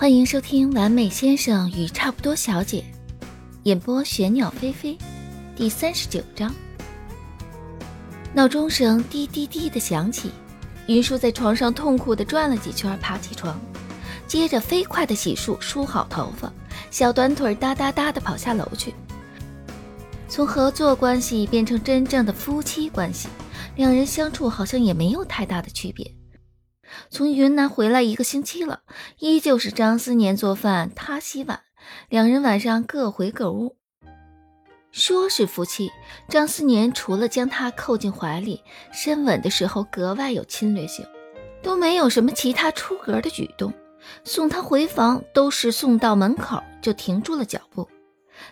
欢迎收听《完美先生与差不多小姐》，演播玄鸟飞飞，第三十九章。闹钟声滴滴滴的响起，云舒在床上痛苦的转了几圈，爬起床，接着飞快的洗漱，梳好头发，小短腿哒哒哒的跑下楼去。从合作关系变成真正的夫妻关系，两人相处好像也没有太大的区别。从云南回来一个星期了，依旧是张思年做饭，他洗碗，两人晚上各回各屋。说是夫妻，张思年除了将她扣进怀里深吻的时候格外有侵略性，都没有什么其他出格的举动。送她回房都是送到门口就停住了脚步。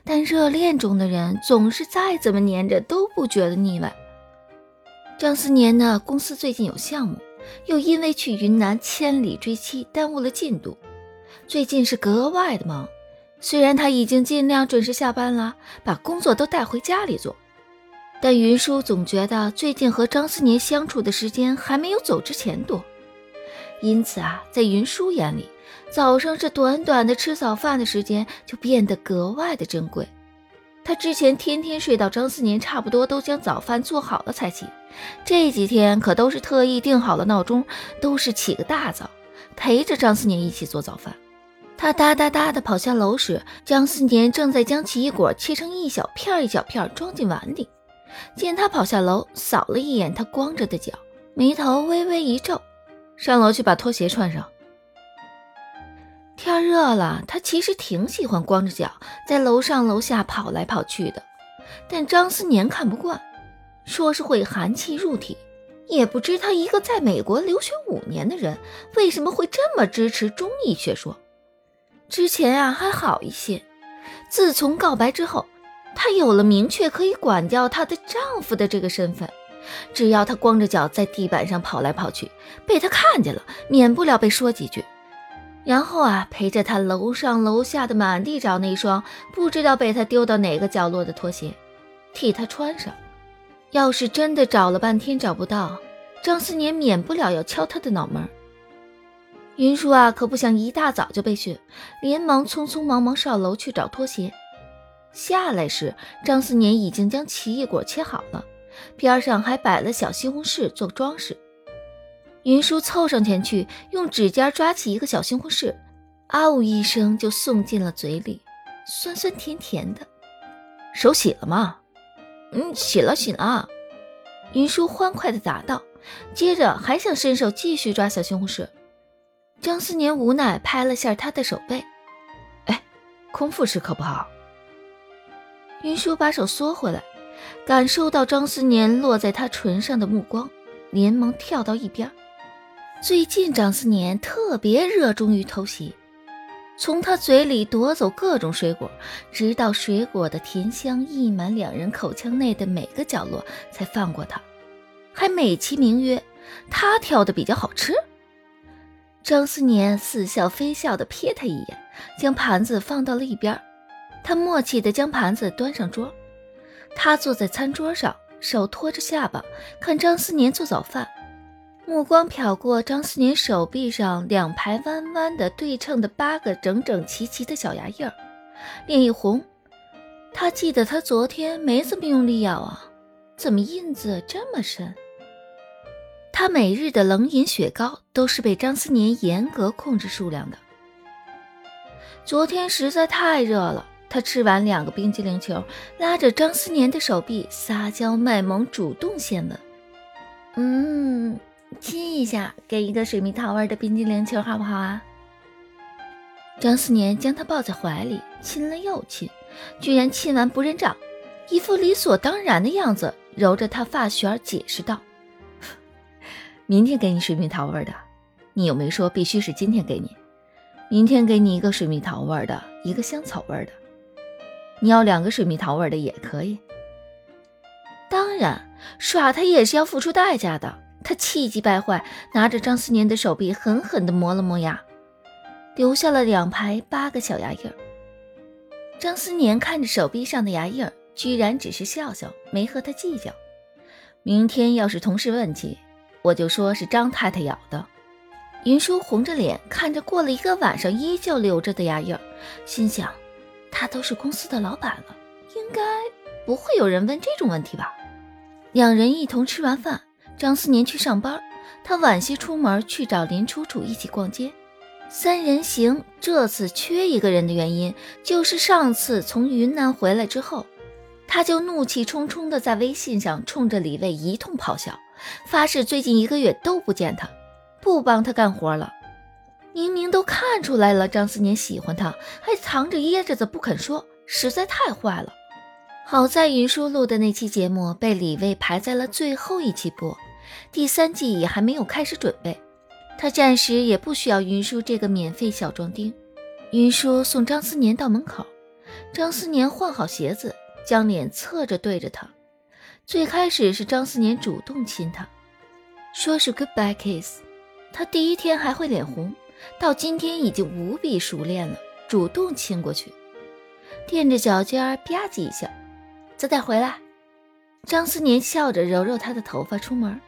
但热恋中的人总是再怎么黏着都不觉得腻歪。张思年呢，公司最近有项目。又因为去云南千里追妻，耽误了进度。最近是格外的忙。虽然他已经尽量准时下班了，把工作都带回家里做，但云舒总觉得最近和张思年相处的时间还没有走之前多。因此啊，在云舒眼里，早上这短短的吃早饭的时间就变得格外的珍贵。他之前天天睡到张思年差不多都将早饭做好了才起。这几天可都是特意定好了闹钟，都是起个大早，陪着张思年一起做早饭。他哒哒哒的跑下楼时，张思年正在将奇异果切成一小片一小片装进碗里。见他跑下楼，扫了一眼他光着的脚，眉头微微一皱，上楼去把拖鞋穿上。天热了，他其实挺喜欢光着脚在楼上楼下跑来跑去的，但张思年看不惯。说是会寒气入体，也不知他一个在美国留学五年的人，为什么会这么支持中医学说。之前啊还好一些，自从告白之后，她有了明确可以管教她的丈夫的这个身份。只要她光着脚在地板上跑来跑去，被他看见了，免不了被说几句。然后啊，陪着他楼上楼下的满地找那双不知道被他丢到哪个角落的拖鞋，替他穿上。要是真的找了半天找不到，张思年免不了要敲他的脑门。云舒啊，可不想一大早就被训，连忙匆匆忙忙上楼去找拖鞋。下来时，张思年已经将奇异果切好了，边上还摆了小西红柿做装饰。云舒凑上前去，用指尖抓起一个小西红柿，啊呜一声就送进了嘴里，酸酸甜甜的。手洗了吗？嗯，洗了洗了，云舒欢快地答道，接着还想伸手继续抓小西红柿。张思年无奈拍了下他的手背，哎，空腹吃可不好。云舒把手缩回来，感受到张思年落在他唇上的目光，连忙跳到一边。最近张思年特别热衷于偷袭。从他嘴里夺走各种水果，直到水果的甜香溢满两人口腔内的每个角落，才放过他，还美其名曰他挑的比较好吃。张思年似笑非笑地瞥他一眼，将盘子放到了一边。他默契地将盘子端上桌，他坐在餐桌上，手托着下巴，看张思年做早饭。目光瞟过张思年手臂上两排弯弯的、对称的八个整整齐齐的小牙印儿，脸一红。他记得他昨天没怎么用力咬啊，怎么印子这么深？他每日的冷饮雪糕都是被张思年严格控制数量的。昨天实在太热了，他吃完两个冰激凌球，拉着张思年的手臂撒娇卖萌，主动献吻。嗯。亲一下，给一个水蜜桃味的冰激凌球，好不好啊？张思年将她抱在怀里，亲了又亲，居然亲完不认账，一副理所当然的样子，揉着她发旋，解释道：“ 明天给你水蜜桃味的，你又没说必须是今天给你。明天给你一个水蜜桃味的，一个香草味的，你要两个水蜜桃味的也可以。当然，耍他也是要付出代价的。”他气急败坏，拿着张思年的手臂狠狠地磨了磨牙，留下了两排八个小牙印儿。张思年看着手臂上的牙印儿，居然只是笑笑，没和他计较。明天要是同事问起，我就说是张太太咬的。云舒红着脸看着过了一个晚上依旧留着的牙印儿，心想：他都是公司的老板了，应该不会有人问这种问题吧？两人一同吃完饭，张思年去上班，他晚些出门去找林楚楚一起逛街。三人行这次缺一个人的原因，就是上次从云南回来之后，他就怒气冲冲地在微信上冲着李卫一通咆哮，发誓最近一个月都不见他，不帮他干活了。明明都看出来了，张思年喜欢他，还藏着掖着的不肯说，实在太坏了。好在云舒录的那期节目被李卫排在了最后一期播，第三季也还没有开始准备。他暂时也不需要云舒这个免费小壮丁。云舒送张思年到门口，张思年换好鞋子，将脸侧着对着他。最开始是张思年主动亲他，说是 goodbye kiss。他第一天还会脸红，到今天已经无比熟练了，主动亲过去，垫着脚尖吧唧一下。早点回来。张思年笑着揉揉他的头发，出门。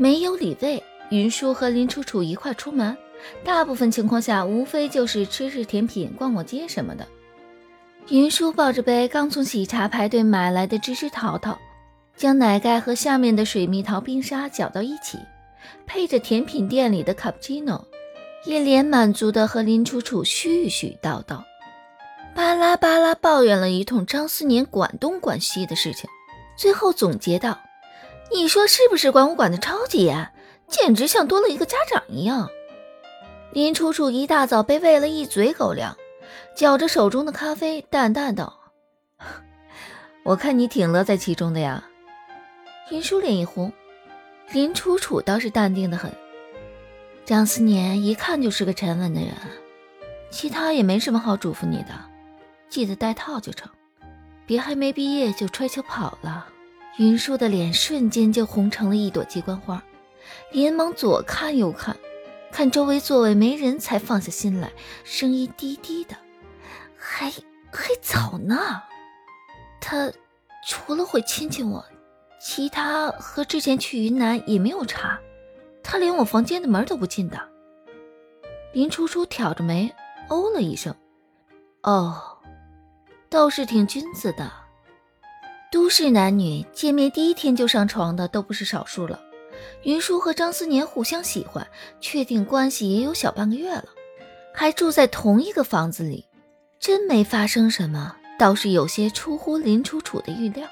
没有李卫。云舒和林楚楚一块出门，大部分情况下无非就是吃吃甜品、逛逛街什么的。云舒抱着杯刚从喜茶排队买来的芝士桃桃，将奶盖和下面的水蜜桃冰沙搅到一起，配着甜品店里的卡布奇诺，一脸满足的和林楚楚絮絮叨叨，巴拉巴拉抱怨了一通张思年管东管西的事情，最后总结道：“你说是不是管我管的超级严？”简直像多了一个家长一样。林楚楚一大早被喂了一嘴狗粮，嚼着手中的咖啡，淡淡道：“ 我看你挺乐在其中的呀。”林舒脸一红，林楚楚倒是淡定的很。张思年一看就是个沉稳的人，其他也没什么好嘱咐你的，记得带套就成，别还没毕业就揣球跑了。云舒的脸瞬间就红成了一朵鸡冠花。连忙左看右看，看周围座位没人，才放下心来，声音低低的：“还还早呢。他除了会亲亲我，其他和之前去云南也没有差。他连我房间的门都不进的。”林楚楚挑着眉，哦了一声：“哦，倒是挺君子的。都市男女见面第一天就上床的都不是少数了。”云舒和张思年互相喜欢，确定关系也有小半个月了，还住在同一个房子里，真没发生什么，倒是有些出乎林楚楚的预料。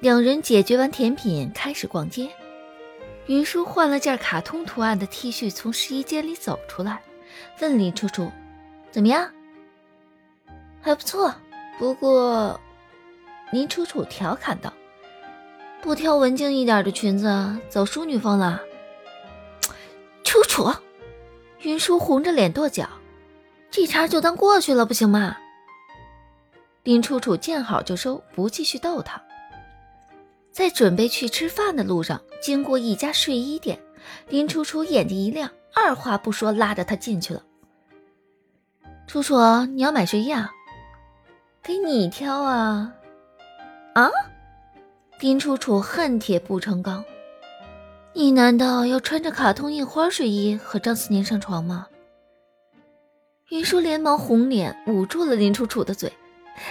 两人解决完甜品，开始逛街。云舒换了件卡通图案的 T 恤，从试衣间里走出来，问林楚楚：“怎么样？”“还不错。”不过，林楚楚调侃道。不挑文静一点的裙子，走淑女风了。楚楚，云舒红着脸跺脚，这茬就当过去了，不行吗？林楚楚见好就收，不继续逗他。在准备去吃饭的路上，经过一家睡衣店，林楚楚眼睛一亮，二话不说拉着他进去了。楚楚，你要买睡衣啊？给你挑啊？啊？林楚楚恨铁不成钢，你难道要穿着卡通印花睡衣和张思年上床吗？云舒连忙红脸捂住了林楚楚的嘴，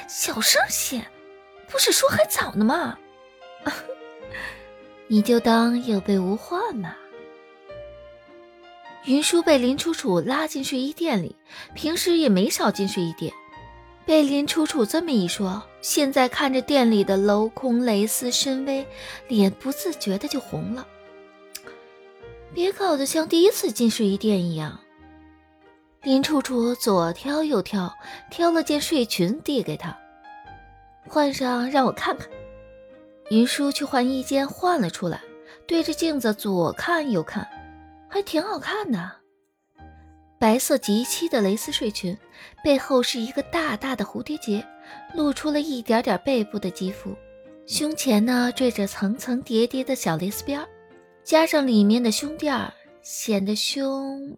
小声些，不是说还早呢吗？你就当有备无患嘛。云舒被林楚楚拉进睡衣店里，平时也没少进睡衣店。被林楚楚这么一说，现在看着店里的镂空蕾丝深 V，脸不自觉的就红了。别搞得像第一次进睡衣店一样。林楚楚左挑右挑，挑了件睡裙递给他，换上让我看看。云舒去换衣间换了出来，对着镜子左看右看，还挺好看的。白色极漆的蕾丝睡裙，背后是一个大大的蝴蝶结，露出了一点点背部的肌肤。胸前呢缀着层层叠叠的小蕾丝边儿加上里面的胸垫儿显得胸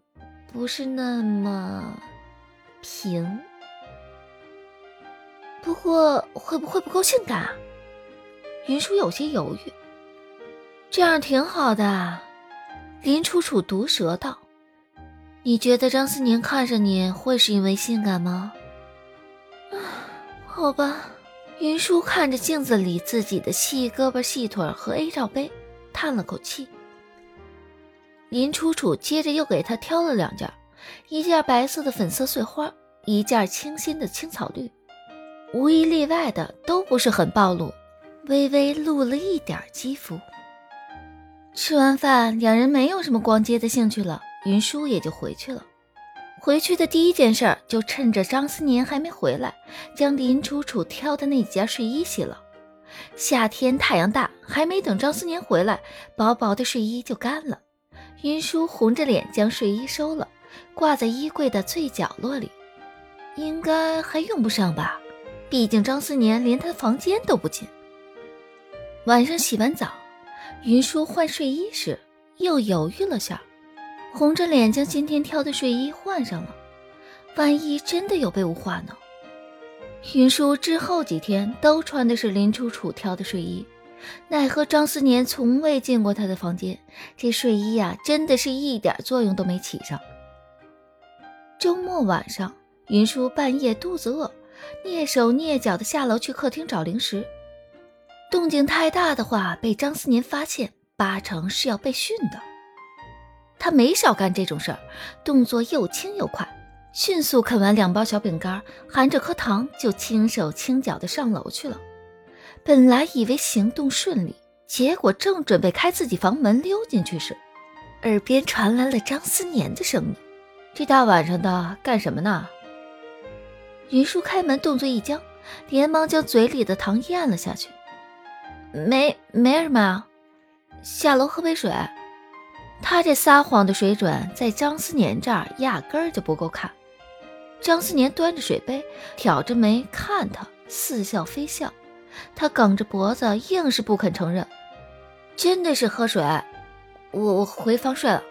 不是那么平。不过会不会不够性感？云舒有些犹豫。这样挺好的。林楚楚毒舌道：“你觉得张思年看上你会是因为性感吗？”啊，好吧。云舒看着镜子里自己的细胳膊细腿和 A 罩杯，叹了口气。林楚楚接着又给他挑了两件，一件白色的粉色碎花，一件清新的青草绿，无一例外的都不是很暴露，微微露了一点肌肤。吃完饭，两人没有什么逛街的兴趣了，云舒也就回去了。回去的第一件事就趁着张思年还没回来，将林楚楚挑的那几件睡衣洗了。夏天太阳大，还没等张思年回来，薄薄的睡衣就干了。云舒红着脸将睡衣收了，挂在衣柜的最角落里。应该还用不上吧，毕竟张思年连他的房间都不进。晚上洗完澡，云舒换睡衣时又犹豫了下。红着脸将今天挑的睡衣换上了，万一真的有备无患呢？云舒之后几天都穿的是林楚楚挑的睡衣，奈何张思年从未进过他的房间，这睡衣呀，真的是一点作用都没起上。周末晚上，云舒半夜肚子饿，蹑手蹑脚的下楼去客厅找零食，动静太大的话被张思年发现，八成是要被训的。他没少干这种事儿，动作又轻又快，迅速啃完两包小饼干，含着颗糖就轻手轻脚的上楼去了。本来以为行动顺利，结果正准备开自己房门溜进去时，耳边传来了张思年的声音：“这大晚上的干什么呢？”云舒开门动作一僵，连忙将嘴里的糖咽了下去：“没没什么啊，下楼喝杯水。”他这撒谎的水准，在张思年这儿压根儿就不够看。张思年端着水杯，挑着眉看他，似笑非笑。他梗着脖子，硬是不肯承认。真的是喝水，我我回房睡了。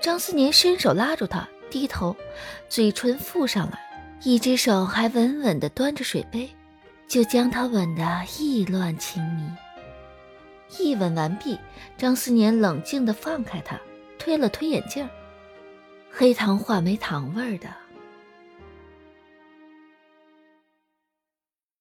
张思年伸手拉住他，低头，嘴唇附上来，一只手还稳稳地端着水杯，就将他吻得意乱情迷。一吻完毕，张思年冷静地放开他，推了推眼镜黑糖话梅糖味儿的。